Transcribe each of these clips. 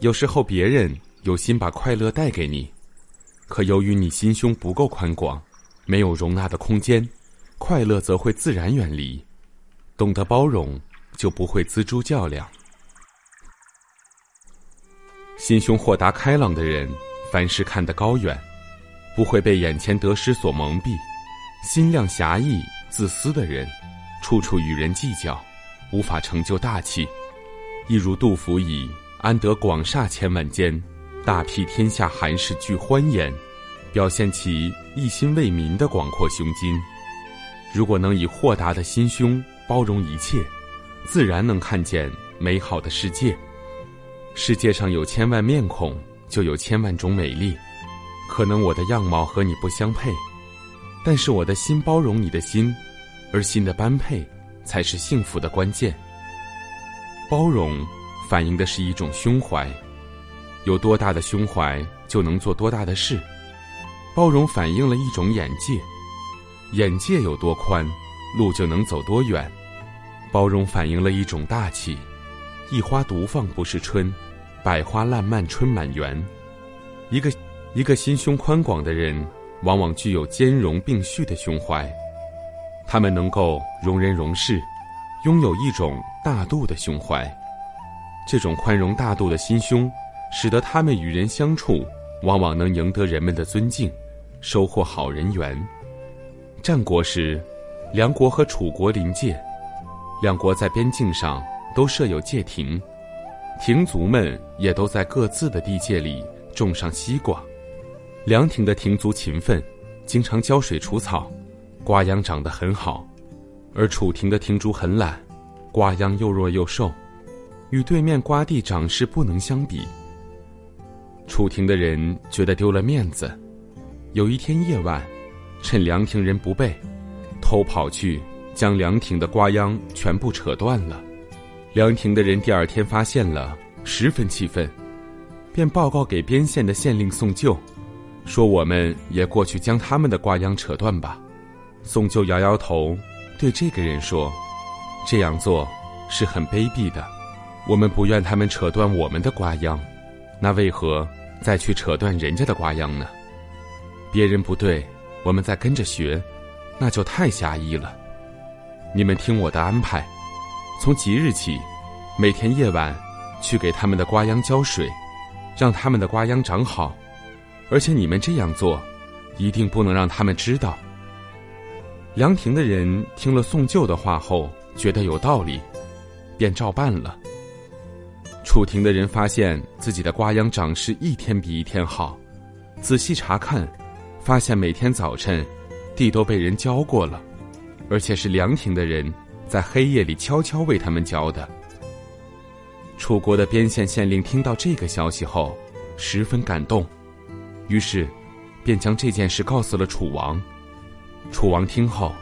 有时候别人有心把快乐带给你，可由于你心胸不够宽广。没有容纳的空间，快乐则会自然远离。懂得包容，就不会锱铢较量。心胸豁达开朗的人，凡事看得高远，不会被眼前得失所蒙蔽。心量狭隘、自私的人，处处与人计较，无法成就大器。一如杜甫以“安得广厦千万间，大庇天下寒士俱欢颜”。表现其一心为民的广阔胸襟。如果能以豁达的心胸包容一切，自然能看见美好的世界。世界上有千万面孔，就有千万种美丽。可能我的样貌和你不相配，但是我的心包容你的心，而心的般配才是幸福的关键。包容反映的是一种胸怀，有多大的胸怀，就能做多大的事。包容反映了一种眼界，眼界有多宽，路就能走多远。包容反映了一种大气，一花独放不是春，百花烂漫春满园。一个一个心胸宽广的人，往往具有兼容并蓄的胸怀，他们能够容人容事，拥有一种大度的胸怀。这种宽容大度的心胸，使得他们与人相处，往往能赢得人们的尊敬。收获好人缘。战国时，梁国和楚国临界，两国在边境上都设有界亭，亭族们也都在各自的地界里种上西瓜。梁亭的亭族勤奋，经常浇水除草，瓜秧长得很好；而楚亭的亭主很懒，瓜秧又弱又瘦，与对面瓜地长势不能相比。楚亭的人觉得丢了面子。有一天夜晚，趁凉亭人不备，偷跑去将凉亭的瓜秧全部扯断了。凉亭的人第二天发现了，十分气愤，便报告给边县的县令宋旧，说：“我们也过去将他们的瓜秧扯断吧。”宋旧摇摇头，对这个人说：“这样做是很卑鄙的，我们不愿他们扯断我们的瓜秧，那为何再去扯断人家的瓜秧呢？”别人不对，我们再跟着学，那就太狭义了。你们听我的安排，从即日起，每天夜晚去给他们的瓜秧浇水，让他们的瓜秧长好。而且你们这样做，一定不能让他们知道。凉亭的人听了宋旧的话后，觉得有道理，便照办了。楚亭的人发现自己的瓜秧长势一天比一天好，仔细查看。发现每天早晨，地都被人浇过了，而且是凉亭的人在黑夜里悄悄为他们浇的。楚国的边县县令听到这个消息后，十分感动，于是便将这件事告诉了楚王。楚王听后，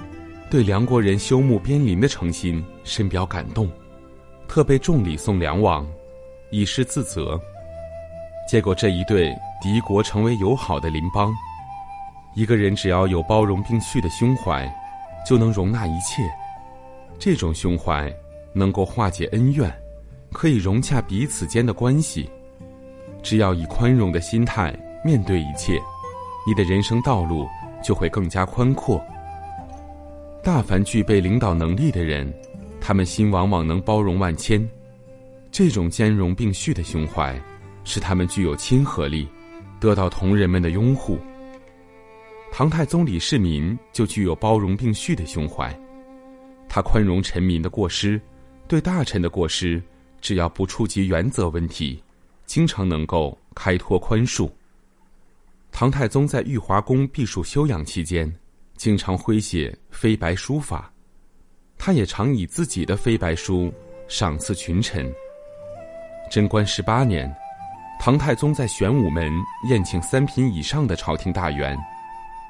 对梁国人修牧边林的诚心深表感动，特备重礼送梁王，以示自责。结果这一对敌国成为友好的邻邦。一个人只要有包容并蓄的胸怀，就能容纳一切。这种胸怀能够化解恩怨，可以融洽彼此间的关系。只要以宽容的心态面对一切，你的人生道路就会更加宽阔。大凡具备领导能力的人，他们心往往能包容万千。这种兼容并蓄的胸怀，使他们具有亲和力，得到同仁们的拥护。唐太宗李世民就具有包容并蓄的胸怀，他宽容臣民的过失，对大臣的过失，只要不触及原则问题，经常能够开脱宽恕。唐太宗在玉华宫避暑休养期间，经常挥写飞白书法，他也常以自己的飞白书赏赐群臣。贞观十八年，唐太宗在玄武门宴请三品以上的朝廷大员，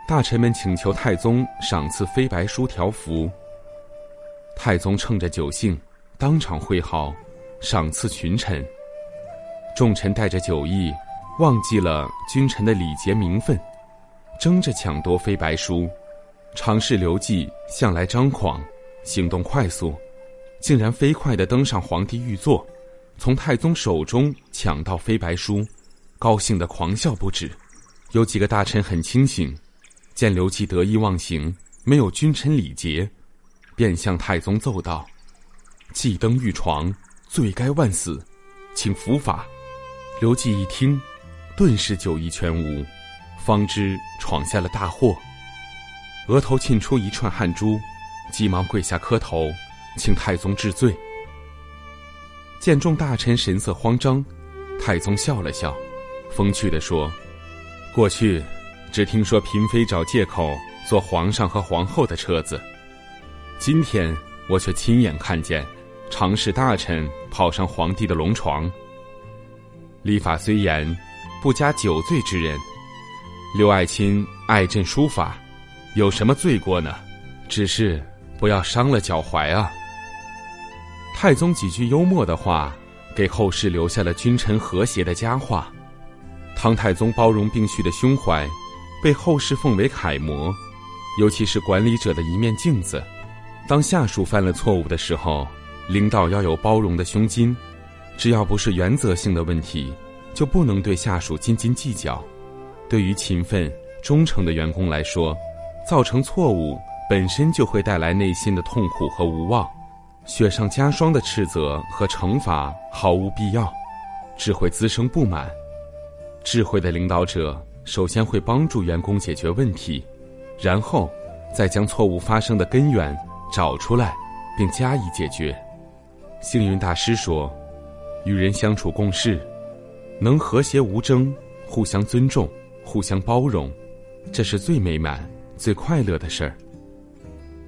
大臣们请求太宗赏赐飞白书条幅。太宗趁着酒兴，当场挥毫，赏赐群臣。众臣带着酒意，忘记了君臣的礼节名分，争着抢夺飞白书。常侍刘季向来张狂，行动快速，竟然飞快地登上皇帝御座，从太宗手中抢到飞白书，高兴的狂笑不止。有几个大臣很清醒，见刘季得意忘形，没有君臣礼节。便向太宗奏道：“既登玉床，罪该万死，请伏法。”刘季一听，顿时酒意全无，方知闯下了大祸，额头沁出一串汗珠，急忙跪下磕头，请太宗治罪。见众大臣神色慌张，太宗笑了笑，风趣地说：“过去，只听说嫔妃找借口坐皇上和皇后的车子。”今天我却亲眼看见，常侍大臣跑上皇帝的龙床。礼法虽严，不加酒醉之人。刘爱卿爱朕书法，有什么罪过呢？只是不要伤了脚踝啊。太宗几句幽默的话，给后世留下了君臣和谐的佳话。唐太宗包容并蓄的胸怀，被后世奉为楷模，尤其是管理者的一面镜子。当下属犯了错误的时候，领导要有包容的胸襟，只要不是原则性的问题，就不能对下属斤斤计较。对于勤奋忠诚的员工来说，造成错误本身就会带来内心的痛苦和无望，雪上加霜的斥责和惩罚毫无必要，只会滋生不满。智慧的领导者首先会帮助员工解决问题，然后再将错误发生的根源。找出来，并加以解决。星云大师说：“与人相处共事，能和谐无争，互相尊重，互相包容，这是最美满、最快乐的事儿。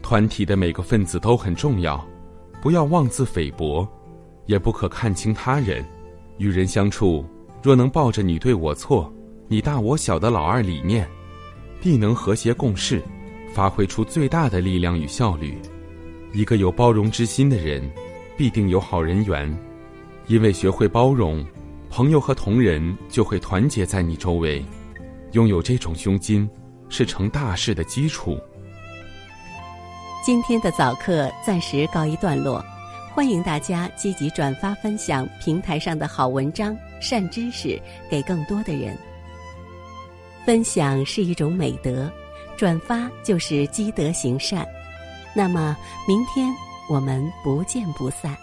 团体的每个分子都很重要，不要妄自菲薄，也不可看轻他人。与人相处，若能抱着你对我错、你大我小的老二理念，必能和谐共事，发挥出最大的力量与效率。”一个有包容之心的人，必定有好人缘，因为学会包容，朋友和同仁就会团结在你周围。拥有这种胸襟，是成大事的基础。今天的早课暂时告一段落，欢迎大家积极转发分享平台上的好文章、善知识给更多的人。分享是一种美德，转发就是积德行善。那么，明天我们不见不散。